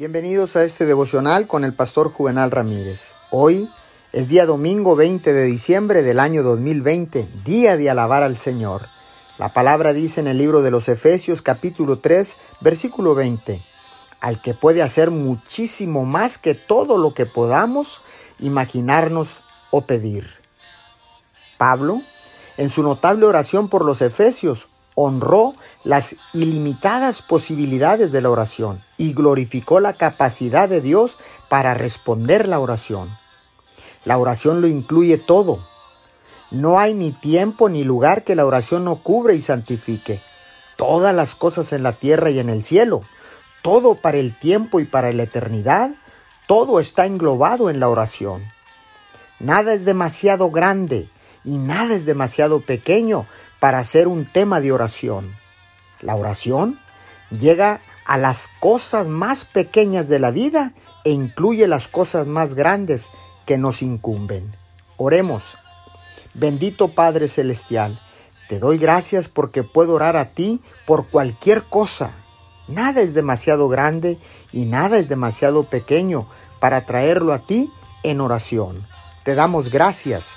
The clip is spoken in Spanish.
Bienvenidos a este devocional con el pastor Juvenal Ramírez. Hoy es día domingo 20 de diciembre del año 2020, día de alabar al Señor. La palabra dice en el libro de los Efesios capítulo 3, versículo 20, al que puede hacer muchísimo más que todo lo que podamos imaginarnos o pedir. Pablo, en su notable oración por los Efesios, honró las ilimitadas posibilidades de la oración y glorificó la capacidad de Dios para responder la oración. La oración lo incluye todo. No hay ni tiempo ni lugar que la oración no cubre y santifique. Todas las cosas en la tierra y en el cielo, todo para el tiempo y para la eternidad, todo está englobado en la oración. Nada es demasiado grande y nada es demasiado pequeño para ser un tema de oración. La oración llega a las cosas más pequeñas de la vida e incluye las cosas más grandes que nos incumben. Oremos. Bendito Padre Celestial, te doy gracias porque puedo orar a ti por cualquier cosa. Nada es demasiado grande y nada es demasiado pequeño para traerlo a ti en oración. Te damos gracias